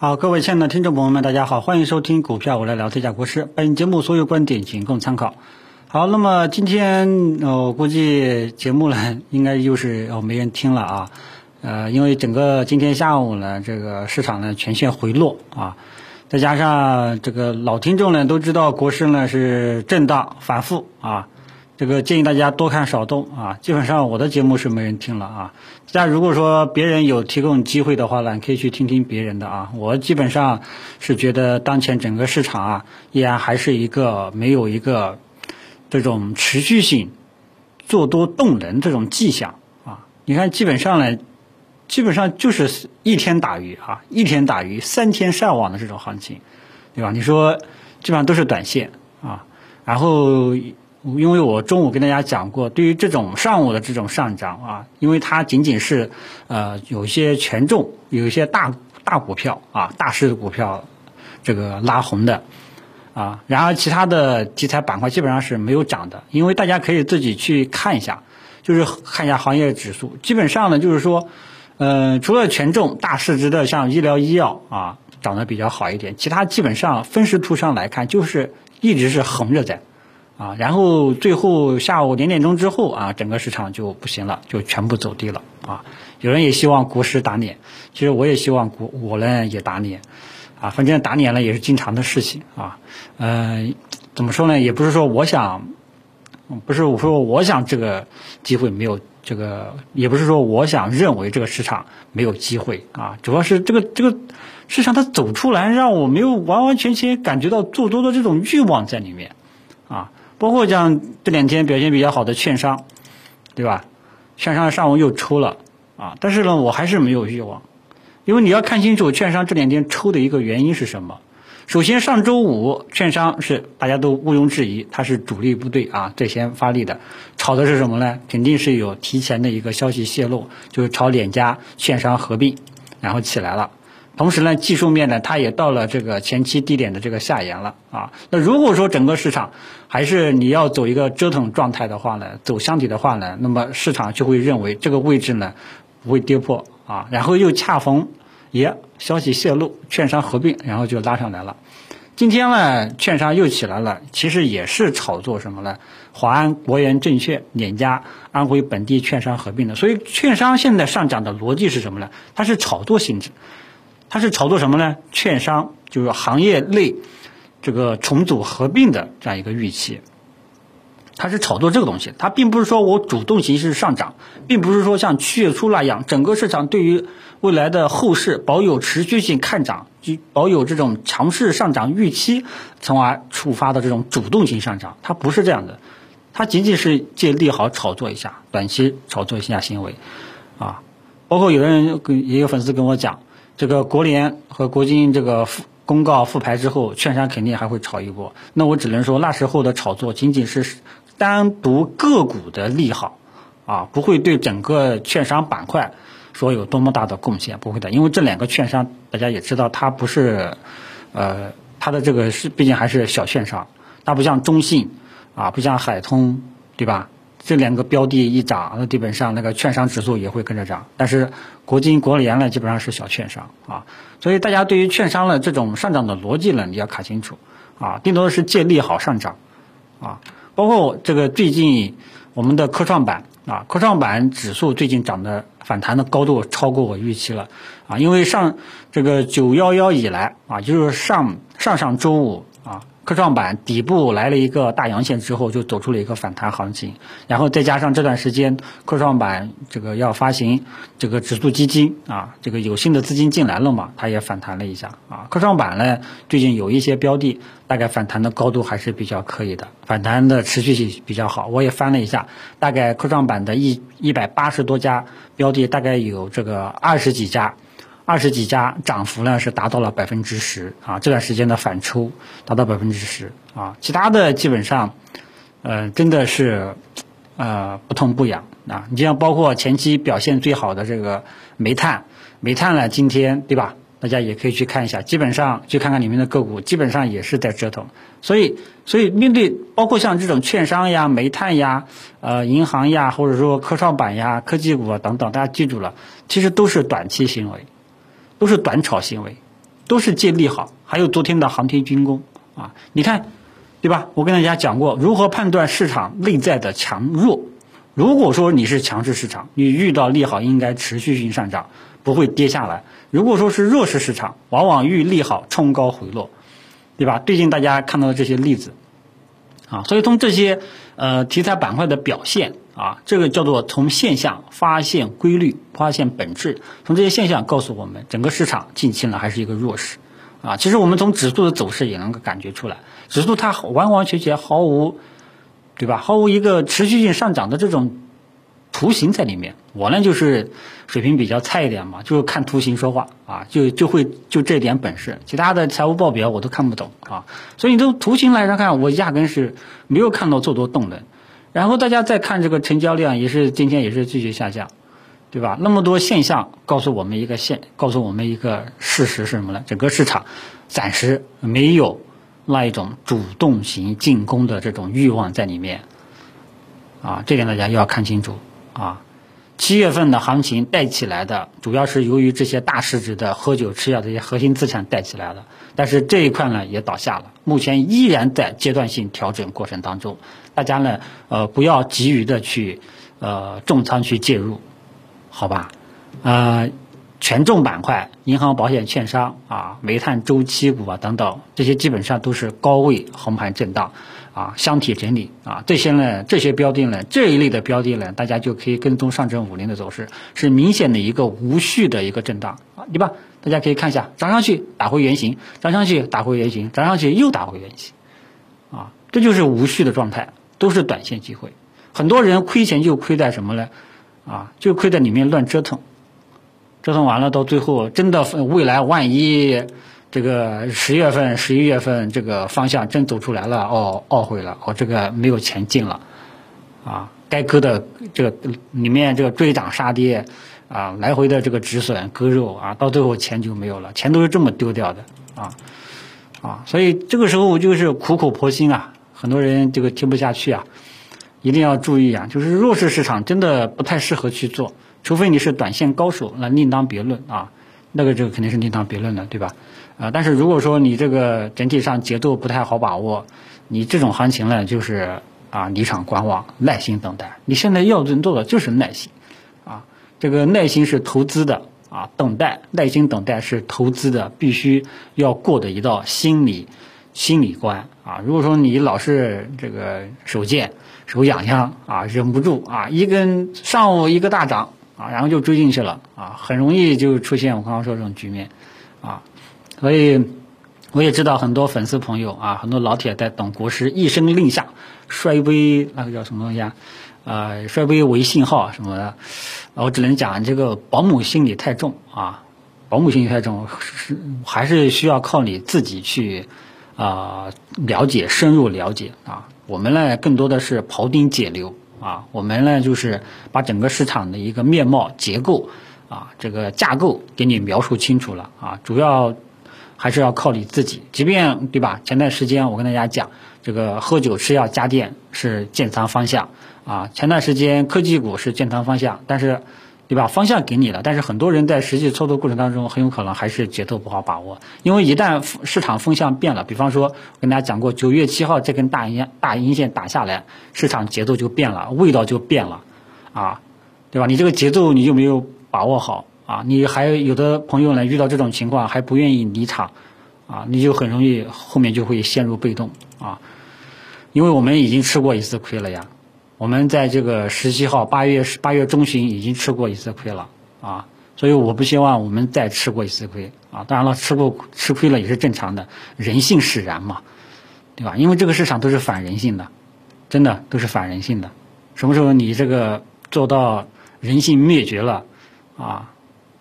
好，各位亲爱的听众朋友们，大家好，欢迎收听股票我来聊天下国师。本节目所有观点仅供参考。好，那么今天呃，我估计节目呢，应该又是哦没人听了啊。呃，因为整个今天下午呢，这个市场呢全线回落啊，再加上这个老听众呢都知道国师呢是震荡反复啊。这个建议大家多看少动啊，基本上我的节目是没人听了啊。大家如果说别人有提供机会的话呢，可以去听听别人的啊。我基本上是觉得当前整个市场啊，依然还是一个没有一个这种持续性做多动能这种迹象啊。你看，基本上呢，基本上就是一天打鱼啊，一天打鱼三天上网的这种行情，对吧？你说基本上都是短线啊，然后。因为我中午跟大家讲过，对于这种上午的这种上涨啊，因为它仅仅是呃有一些权重、有一些大大股票啊、大势的股票这个拉红的啊，然而其他的题材板块基本上是没有涨的。因为大家可以自己去看一下，就是看一下行业指数，基本上呢就是说，呃，除了权重大市值的像医疗医药啊涨得比较好一点，其他基本上分时图上来看就是一直是横着在。啊，然后最后下午两点钟之后啊，整个市场就不行了，就全部走低了啊。有人也希望股市打脸，其实我也希望股我呢也打脸，啊，反正打脸了也是经常的事情啊。嗯，怎么说呢？也不是说我想，不是我说我想这个机会没有这个，也不是说我想认为这个市场没有机会啊。主要是这个这个市场它走出来，让我没有完完全全感觉到做多的这种欲望在里面。包括像这两天表现比较好的券商，对吧？券商上午又抽了啊，但是呢，我还是没有欲望，因为你要看清楚券商这两天抽的一个原因是什么。首先，上周五券商是大家都毋庸置疑，它是主力部队啊最先发力的，炒的是什么呢？肯定是有提前的一个消息泄露，就是炒两家券商合并，然后起来了。同时呢，技术面呢，它也到了这个前期低点的这个下沿了啊。那如果说整个市场还是你要走一个折腾状态的话呢，走箱体的话呢，那么市场就会认为这个位置呢不会跌破啊。然后又恰逢也消息泄露，券商合并，然后就拉上来了。今天呢，券商又起来了，其实也是炒作什么呢？华安、国元证券两家安徽本地券商合并的。所以券商现在上涨的逻辑是什么呢？它是炒作性质。它是炒作什么呢？券商就是行业内这个重组合并的这样一个预期，它是炒作这个东西。它并不是说我主动形式上涨，并不是说像七月初那样，整个市场对于未来的后市保有持续性看涨，就保有这种强势上涨预期，从而触发的这种主动性上涨。它不是这样的，它仅仅是借利好炒作一下，短期炒作一下行为啊。包括有的人跟也有粉丝跟我讲。这个国联和国金这个复公告复牌之后，券商肯定还会炒一波。那我只能说，那时候的炒作仅仅是单独个股的利好，啊，不会对整个券商板块说有多么大的贡献，不会的。因为这两个券商大家也知道，它不是，呃，它的这个是毕竟还是小券商，它不像中信，啊，不像海通，对吧？这两个标的一涨，那基本上那个券商指数也会跟着涨。但是国金、国联呢，基本上是小券商啊，所以大家对于券商的这种上涨的逻辑呢，你要看清楚啊，更多的是借利好上涨啊。包括这个最近我们的科创板啊，科创板指数最近涨的反弹的高度超过我预期了啊，因为上这个九幺幺以来啊，就是上上上周五。科创板底部来了一个大阳线之后，就走出了一个反弹行情，然后再加上这段时间科创板这个要发行这个指数基金啊，这个有新的资金进来了嘛，它也反弹了一下啊。科创板呢，最近有一些标的，大概反弹的高度还是比较可以的，反弹的持续性比较好。我也翻了一下，大概科创板的一一百八十多家标的，大概有这个二十几家。二十几家涨幅呢是达到了百分之十啊，这段时间的反抽达到百分之十啊，其他的基本上，呃，真的是呃不痛不痒啊。你像包括前期表现最好的这个煤炭，煤炭呢今天对吧？大家也可以去看一下，基本上去看看里面的个股，基本上也是在折腾。所以，所以面对包括像这种券商呀、煤炭呀、呃银行呀，或者说科创板呀、科技股啊等等，大家记住了，其实都是短期行为。都是短炒行为，都是借利好，还有昨天的航天军工啊，你看，对吧？我跟大家讲过如何判断市场内在的强弱。如果说你是强势市场，你遇到利好应该持续性上涨，不会跌下来；如果说是弱势市场，往往遇利好冲高回落，对吧？最近大家看到的这些例子，啊，所以从这些呃题材板块的表现啊，这个叫做从现象发现规律，发现本质。从这些现象告诉我们，整个市场近期呢还是一个弱势，啊，其实我们从指数的走势也能够感觉出来，指数它完完全全毫无。对吧？毫无一个持续性上涨的这种图形在里面。我呢就是水平比较菜一点嘛，就是看图形说话啊，就就会就这点本事，其他的财务报表我都看不懂啊。所以你从图形来上看，我压根是没有看到做多动能。然后大家再看这个成交量，也是今天也是继续下降，对吧？那么多现象告诉我们一个现，告诉我们一个事实是什么呢？整个市场暂时没有。那一种主动型进攻的这种欲望在里面，啊，这点大家要看清楚啊。七月份的行情带起来的，主要是由于这些大市值的喝酒吃药这些核心资产带起来的，但是这一块呢也倒下了，目前依然在阶段性调整过程当中，大家呢呃不要急于的去呃重仓去介入，好吧，啊。权重板块、银行、保险、券商啊、煤炭、周期股啊等等，这些基本上都是高位横盘震荡，啊，箱体整理啊，这些呢，这些标的呢，这一类的标的呢，大家就可以跟踪上证五零的走势，是明显的一个无序的一个震荡啊，对吧？大家可以看一下，涨上去打回原形，涨上去打回原形，涨上去又打回原形，啊，这就是无序的状态，都是短线机会。很多人亏钱就亏在什么呢？啊，就亏在里面乱折腾。折腾完了，到最后真的未来万一这个十月份、十一月份这个方向真走出来了，哦，懊悔了，哦，这个没有钱进了，啊，该割的这个里面这个追涨杀跌，啊，来回的这个止损割肉啊，到最后钱就没有了，钱都是这么丢掉的，啊，啊，所以这个时候就是苦口婆心啊，很多人这个听不下去啊，一定要注意啊，就是弱势市场真的不太适合去做。除非你是短线高手，那另当别论啊，那个这个肯定是另当别论的，对吧？啊，但是如果说你这个整体上节奏不太好把握，你这种行情呢，就是啊离场观望，耐心等待。你现在要做的就是耐心，啊，这个耐心是投资的啊，等待耐心等待是投资的，必须要过的一道心理心理关啊。如果说你老是这个手贱手痒痒啊，忍不住啊，一根上午一个大涨。啊，然后就追进去了啊，很容易就出现我刚刚说这种局面，啊，所以我也知道很多粉丝朋友啊，很多老铁在等国师一声令下，摔杯那个叫什么东西啊？呃，摔杯为信号什么的，我只能讲这个保姆心理太重啊，保姆心理太重，是还是需要靠你自己去啊了解，深入了解啊。我们呢，更多的是庖丁解牛。啊，我们呢就是把整个市场的一个面貌结构啊，这个架构给你描述清楚了啊，主要还是要靠你自己。即便对吧？前段时间我跟大家讲，这个喝酒吃药家电是建仓方向啊，前段时间科技股是建仓方向，但是。对吧？方向给你了，但是很多人在实际操作过程当中，很有可能还是节奏不好把握。因为一旦市场风向变了，比方说跟大家讲过，九月七号这根大阴大阴线打下来，市场节奏就变了，味道就变了，啊，对吧？你这个节奏你就没有把握好啊，你还有的朋友呢遇到这种情况还不愿意离场，啊，你就很容易后面就会陷入被动啊，因为我们已经吃过一次亏了呀。我们在这个十七号八月八月中旬已经吃过一次亏了啊，所以我不希望我们再吃过一次亏啊。当然了，吃过吃亏了也是正常的，人性使然嘛，对吧？因为这个市场都是反人性的，真的都是反人性的。什么时候你这个做到人性灭绝了啊？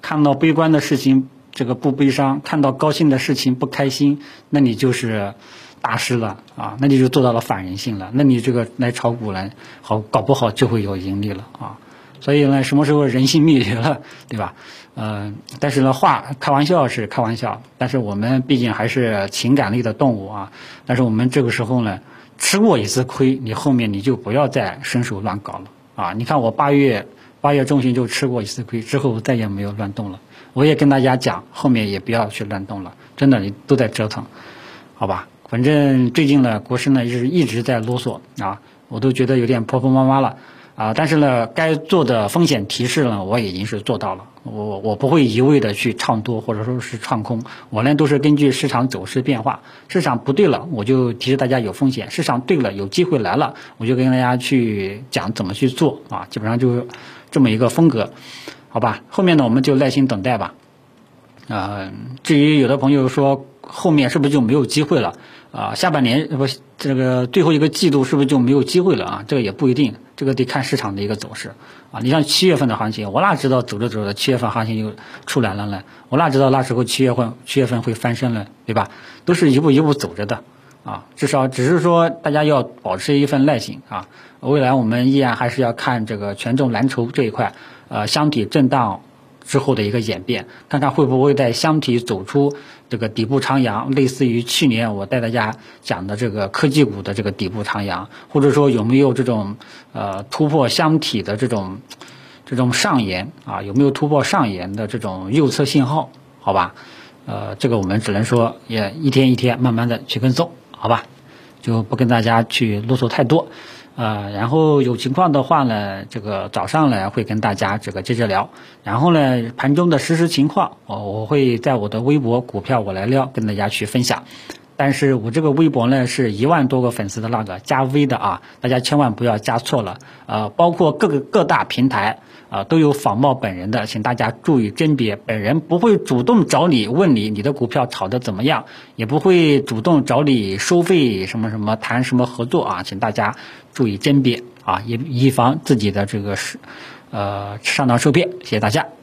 看到悲观的事情这个不悲伤，看到高兴的事情不开心，那你就是。大师了啊，那你就做到了反人性了。那你这个来炒股来，好搞不好就会有盈利了啊。所以呢，什么时候人性灭绝了，对吧？嗯，但是呢，话开玩笑是开玩笑，但是我们毕竟还是情感类的动物啊。但是我们这个时候呢，吃过一次亏，你后面你就不要再伸手乱搞了啊。你看我八月八月中旬就吃过一次亏，之后再也没有乱动了。我也跟大家讲，后面也不要去乱动了，真的你都在折腾，好吧？反正最近呢，国师呢是一直在啰嗦啊，我都觉得有点婆婆妈妈了啊。但是呢，该做的风险提示呢，我已经是做到了。我我不会一味的去唱多或者说是唱空，我呢都是根据市场走势变化，市场不对了，我就提示大家有风险；市场对了，有机会来了，我就跟大家去讲怎么去做啊。基本上就是这么一个风格，好吧？后面呢，我们就耐心等待吧。啊，至于有的朋友说后面是不是就没有机会了？啊，下半年不这个最后一个季度是不是就没有机会了啊？这个也不一定，这个得看市场的一个走势啊。你像七月份的行情，我哪知道走着走着七月份行情又出来了呢？我哪知道那时候七月份七月份会翻身了，对吧？都是一步一步走着的啊。至少只是说大家要保持一份耐心啊。未来我们依然还是要看这个权重蓝筹这一块，呃，箱体震荡。之后的一个演变，看看会不会在箱体走出这个底部长阳，类似于去年我带大家讲的这个科技股的这个底部长阳，或者说有没有这种呃突破箱体的这种这种上沿啊，有没有突破上沿的这种右侧信号？好吧，呃，这个我们只能说也一天一天慢慢的去跟踪，好吧，就不跟大家去啰嗦太多。呃，然后有情况的话呢，这个早上呢会跟大家这个接着聊，然后呢盘中的实时情况，我我会在我的微博股票我来撩跟大家去分享。但是我这个微博呢是一万多个粉丝的那个加 V 的啊，大家千万不要加错了。呃，包括各个各大平台啊都有仿冒本人的，请大家注意甄别。本人不会主动找你问你你的股票炒的怎么样，也不会主动找你收费什么什么谈什么合作啊，请大家注意甄别啊，以以防自己的这个是呃上当受骗。谢谢大家。